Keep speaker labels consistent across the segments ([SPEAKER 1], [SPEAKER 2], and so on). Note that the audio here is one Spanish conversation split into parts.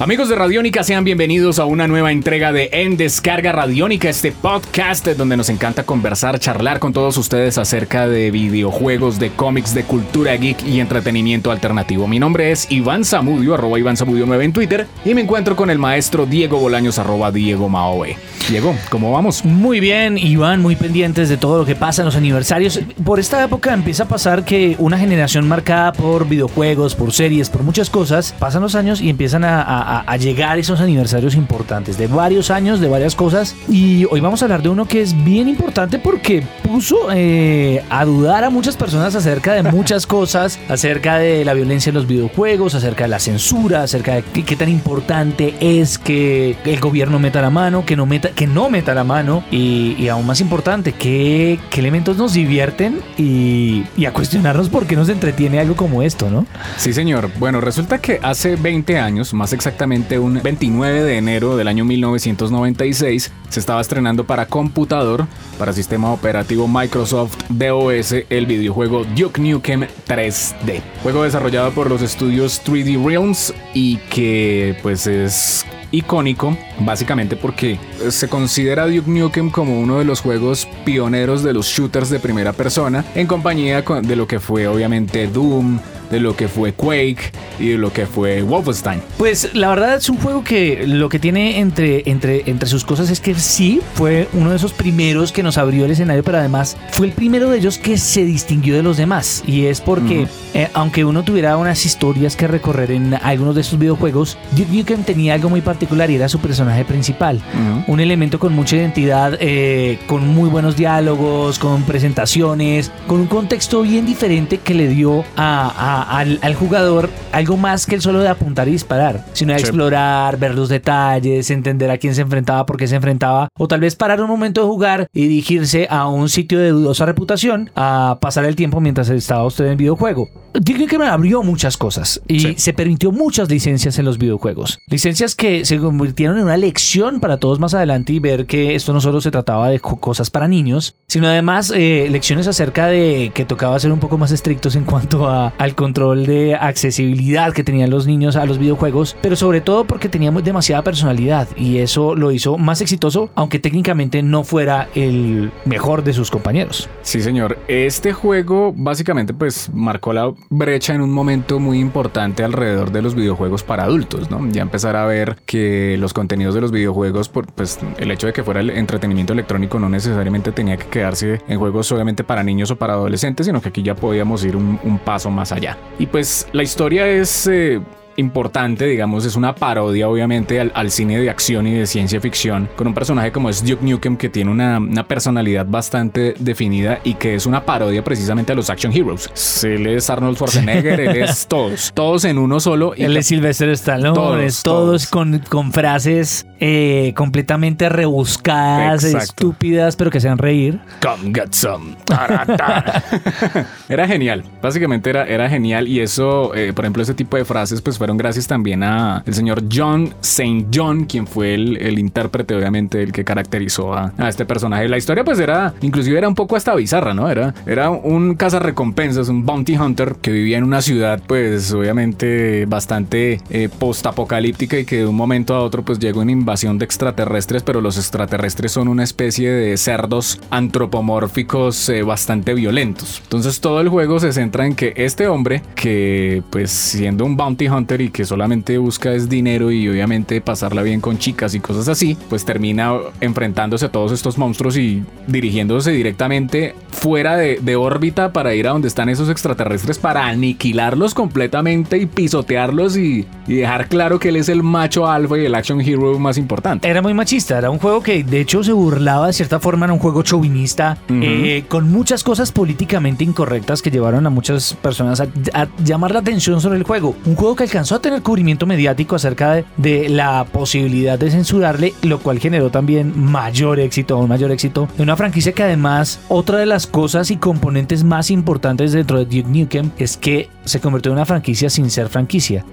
[SPEAKER 1] Amigos de Radiónica, sean bienvenidos a una nueva entrega de En Descarga Radiónica, este podcast donde nos encanta conversar, charlar con todos ustedes acerca de videojuegos, de cómics, de cultura geek y entretenimiento alternativo. Mi nombre es Iván Zamudio, arroba Iván Zamudio 9 en Twitter, y me encuentro con el maestro Diego Bolaños, arroba Diego Maoe. Diego, ¿cómo vamos?
[SPEAKER 2] Muy bien, Iván, muy pendientes de todo lo que pasa en los aniversarios. Por esta época empieza a pasar que una generación marcada por videojuegos, por series, por muchas cosas, pasan los años y empiezan a, a- a llegar esos aniversarios importantes de varios años, de varias cosas. Y hoy vamos a hablar de uno que es bien importante porque puso eh, a dudar a muchas personas acerca de muchas cosas, acerca de la violencia en los videojuegos, acerca de la censura, acerca de qué, qué tan importante es que el gobierno meta la mano, que no meta, que no meta la mano y, y aún más importante, qué, qué elementos nos divierten y, y a cuestionarnos por qué nos entretiene algo como esto, ¿no?
[SPEAKER 1] Sí, señor. Bueno, resulta que hace 20 años, más exactamente un 29 de enero del año 1996, se estaba estrenando para computador, para sistema operativo Microsoft DOS, el videojuego Duke Nukem 3D. Juego desarrollado por los estudios 3D Realms y que pues es icónico, básicamente porque se considera Duke Nukem como uno de los juegos pioneros de los shooters de primera persona, en compañía de lo que fue obviamente Doom, de lo que fue Quake y de lo que fue Wolfenstein.
[SPEAKER 2] Pues la verdad es un juego que lo que tiene entre, entre, entre sus cosas es que sí, fue uno de esos primeros que nos abrió el escenario, pero además fue el primero de ellos que se distinguió de los demás. Y es porque, eh, aunque uno tuviera unas historias que recorrer en algunos de sus videojuegos, Duke Nukem tenía algo muy particular y era su personaje principal. Un elemento con mucha identidad, eh, con muy buenos diálogos, con presentaciones, con un contexto bien diferente que le dio a- a- al, al jugador algo más que el solo de apuntar y disparar, sino de
[SPEAKER 1] Sí.
[SPEAKER 2] explorar, ver los detalles, entender a quién se enfrentaba, por qué se enfrentaba, o tal vez parar un momento de jugar y dirigirse a un sitio de dudosa reputación a pasar el tiempo mientras estaba usted en el videojuego. Digo que me abrió muchas cosas y
[SPEAKER 1] Sí.
[SPEAKER 2] se permitió muchas licencias en los videojuegos. Licencias que se convirtieron en una lección para todos más adelante y ver que esto no solo se trataba de co- cosas para niños, sino además eh, lecciones acerca de que tocaba ser un poco más estrictos en cuanto a- al control de accesibilidad que tenían los niños a los videojuegos, pero sobre todo porque teníamos demasiada personalidad y eso lo hizo más exitoso, aunque técnicamente no fuera el mejor de sus compañeros.
[SPEAKER 1] Sí, señor. Este juego básicamente pues marcó la brecha en un momento muy importante alrededor de los videojuegos para adultos, ¿no? Ya empezar a ver que los contenidos de los videojuegos, por, pues el hecho de que fuera el entretenimiento electrónico no necesariamente tenía que quedarse en juegos solamente para niños o para adolescentes, sino que aquí ya podíamos ir un paso más allá. Y pues la historia es... eh, importante, digamos, es una parodia obviamente al, al cine de acción y de ciencia ficción, con un personaje como es Duke Nukem que tiene una, una personalidad bastante definida y que es una parodia precisamente a los action heroes. Él es Arnold Schwarzenegger, él es todos, todos en uno solo. Y
[SPEAKER 2] Él es Sylvester Stallone,
[SPEAKER 1] Todos, todos.
[SPEAKER 2] todos, Con, con frases eh, completamente rebuscadas,
[SPEAKER 1] Exacto.
[SPEAKER 2] estúpidas, pero que sean reír.
[SPEAKER 1] Come get some. Era genial. Básicamente era, era genial. Y eso, eh, por ejemplo, ese tipo de frases, pues fueron gracias también a el señor John St. John, quien fue el, el intérprete, obviamente, el que caracterizó a, este personaje. La historia, pues era, inclusive era un poco hasta bizarra, ¿no? Era, era un cazarrecompensas, un bounty hunter que vivía en una ciudad, pues obviamente bastante eh, post-apocalíptica y que de un momento a otro, pues llegó una invasión de extraterrestres, pero los extraterrestres son una especie de cerdos antropomórficos eh, bastante violentos. Entonces todo el juego se centra en que este hombre, que pues siendo un bounty hunter y que solamente busca es dinero y obviamente pasarla bien con chicas y cosas así, pues termina enfrentándose a todos estos monstruos y dirigiéndose directamente fuera de, de órbita para ir a donde están esos extraterrestres para aniquilarlos completamente y pisotearlos y, y dejar claro que él es el macho alfa y el action hero más importante.
[SPEAKER 2] Era muy machista, era un juego que de hecho se burlaba de cierta forma, era un juego chauvinista, eh, con muchas cosas políticamente incorrectas que llevaron a muchas personas a, a llamar la atención sobre el juego. Un juego que alcanzó a tener cubrimiento mediático acerca de, de la posibilidad de censurarle, lo cual generó también mayor éxito, un mayor éxito de una franquicia que además, otra de las cosas y componentes más importantes dentro de Duke Nukem es que se convirtió en una franquicia sin ser franquicia.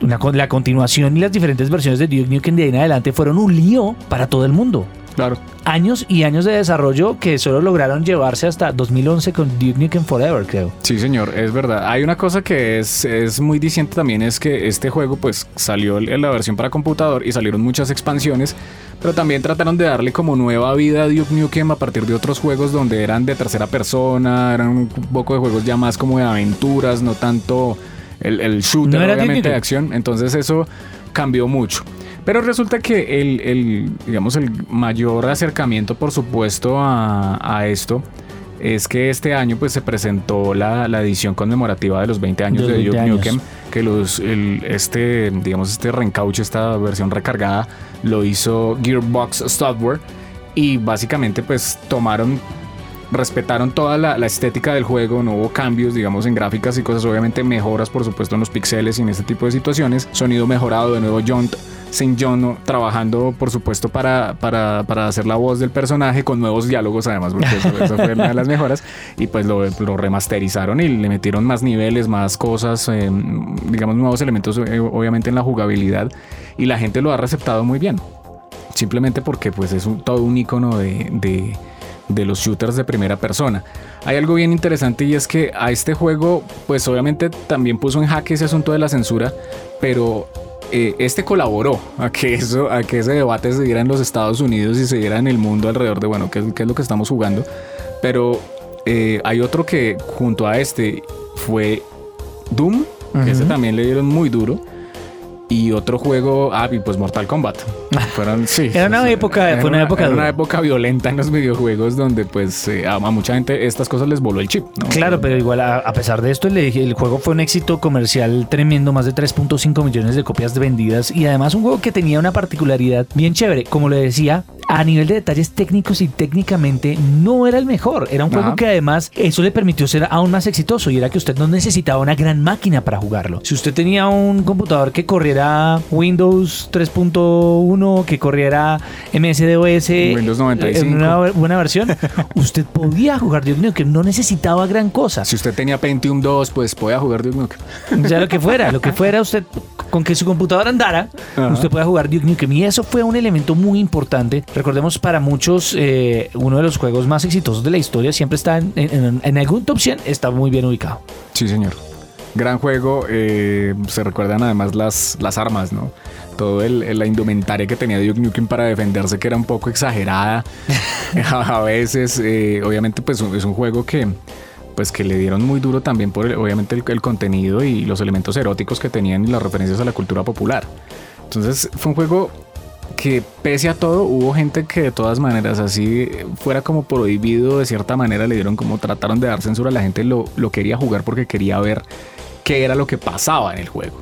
[SPEAKER 2] Una la continuación y las diferentes versiones de Duke Nukem de ahí en adelante fueron un lío para todo el mundo.
[SPEAKER 1] Claro.
[SPEAKER 2] Años y años de desarrollo que solo lograron llevarse hasta 2011 con Duke Nukem Forever, creo.
[SPEAKER 1] Sí, señor, es verdad. Hay una cosa que es, es muy diciente también, es que este juego pues salió en la versión para computador y salieron muchas expansiones, pero también trataron de darle como nueva vida a Duke Nukem a partir de otros juegos donde eran de tercera persona, eran un poco de juegos ya más como de aventuras, no tanto el, el shooter
[SPEAKER 2] No
[SPEAKER 1] obviamente de acción. Entonces eso cambió mucho. Pero resulta que el, el, digamos, el mayor acercamiento, por supuesto, a, a esto es que este año pues se presentó la, la edición conmemorativa de los 20 años
[SPEAKER 2] De
[SPEAKER 1] de,
[SPEAKER 2] los
[SPEAKER 1] Duke
[SPEAKER 2] 20 años.
[SPEAKER 1] Nukem, que los, el- este, digamos, este reencauche, esta versión recargada, lo hizo Gearbox Software y básicamente pues tomaron respetaron toda la, la estética del juego, no hubo cambios, digamos, en gráficas y cosas, obviamente mejoras, por supuesto, en los pixeles y en este tipo de situaciones. Sonido mejorado, de nuevo, John St. John trabajando, por supuesto, para, para, para hacer la voz del personaje con nuevos diálogos, además, porque eso, eso fue una de las mejoras. Y pues lo, lo remasterizaron y le metieron más niveles, más cosas, eh, digamos, nuevos elementos, eh, obviamente, en la jugabilidad. Y la gente lo ha receptado muy bien simplemente porque pues es un- todo un icono de, de- de los shooters de primera persona. Hay algo bien interesante y es que a este juego pues obviamente también puso en jaque ese asunto de la censura, pero eh, este colaboró a que, eso, a que ese debate se diera en los Estados Unidos y se diera en el mundo alrededor de, bueno, qué, es- qué es lo que estamos jugando. Pero eh, hay otro que junto a este fue Doom, que ese también le dieron muy duro. Y otro juego, ah, y pues Mortal Kombat. Fueron, sí.
[SPEAKER 2] Era una
[SPEAKER 1] o sea,
[SPEAKER 2] época-
[SPEAKER 1] era
[SPEAKER 2] fue una época
[SPEAKER 1] era una época violenta en los videojuegos donde pues eh, a, a mucha gente estas cosas les voló el chip. ¿no?
[SPEAKER 2] Claro, pero igual a, a pesar de esto, el, el juego fue un éxito comercial tremendo, más de 3.5 millones de copias vendidas y además un juego que tenía una particularidad bien chévere, como le decía, a nivel de detalles técnicos y técnicamente no era el mejor, era un juego que además eso le permitió ser aún más exitoso y era que usted no necesitaba una gran máquina para jugarlo. Si usted tenía un computador que corriera Windows 3.1, que corriera MS-DOS,
[SPEAKER 1] Windows 95.
[SPEAKER 2] en una buena versión, usted podía jugar Duke Nukem, no necesitaba gran cosa.
[SPEAKER 1] Si usted tenía Pentium 2, pues podía jugar Duke Nukem.
[SPEAKER 2] Ya lo que fuera, lo que fuera usted, con que su computadora andara,
[SPEAKER 1] Ajá.
[SPEAKER 2] usted pueda jugar Duke Nukem. Y eso fue un elemento muy importante. Recordemos, para muchos, eh, uno de los juegos más exitosos de la historia siempre está en, en- en algún top 100, está muy bien ubicado.
[SPEAKER 1] Sí, señor. Gran juego. eh, se recuerdan además las, las armas, ¿no? Todo el, el- la indumentaria que tenía Duke Nukem para defenderse, que era un poco exagerada a, a veces. eh, obviamente, pues es un juego que pues que le dieron muy duro también por el- obviamente el, contenido y los elementos eróticos que tenían y las referencias a la cultura popular. Entonces fue un juego que pese a todo hubo gente que de todas maneras así fuera como prohibido de cierta manera le dieron como trataron de dar censura a la gente lo, lo quería jugar porque quería ver qué era lo que pasaba en el juego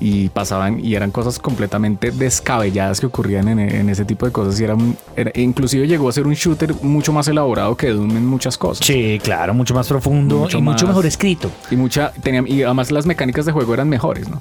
[SPEAKER 1] y pasaban y eran cosas completamente descabelladas que ocurrían en, en ese tipo de cosas. Y era, un- era- inclusive llegó a ser un shooter mucho más elaborado que Doom en muchas cosas.
[SPEAKER 2] Sí, claro, mucho más profundo
[SPEAKER 1] Mucho
[SPEAKER 2] y mucho mejor escrito.
[SPEAKER 1] y mucha tenían y además las mecánicas de juego eran mejores no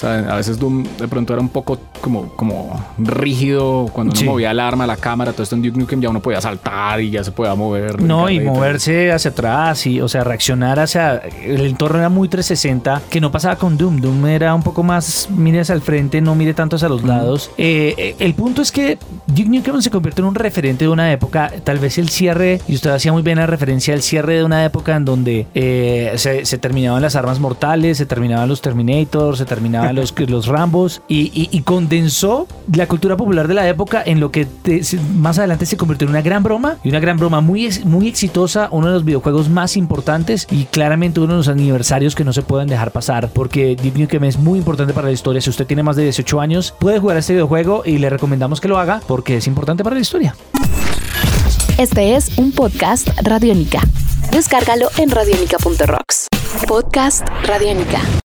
[SPEAKER 1] sea, a veces Doom de pronto era un poco como, como rígido cuando uno
[SPEAKER 2] Sí.
[SPEAKER 1] movía el arma, la cámara, todo esto en Duke Nukem ya uno podía saltar y ya se podía mover.
[SPEAKER 2] No, y moverse hacia atrás, y, o sea, reaccionar hacia. El entorno era muy 360, que no pasaba con Doom. Doom era un poco más, mire hacia el frente, no mire tanto hacia los lados. Eh, eh, el punto es que Duke Nukem se convierte en un referente de una época, tal vez el cierre, y usted hacía muy bien la referencia al cierre de una época en donde eh, se, se terminaban las armas mortales, se terminaban los Terminators, se terminaban los, los Rambos, y, y- condensó la cultura popular de la época en lo que más adelante se convirtió en una gran broma, y una gran broma muy, muy exitosa, uno de los videojuegos más importantes y claramente uno de los aniversarios que no se pueden dejar pasar, porque Duke Nukem es muy importante para la historia. Si usted tiene más de 18 años, puede jugar este videojuego y le recomendamos que lo haga porque es importante para la historia.
[SPEAKER 3] Este es un podcast Radiónica. Descárgalo en radiónica.rocks. Podcast Radiónica.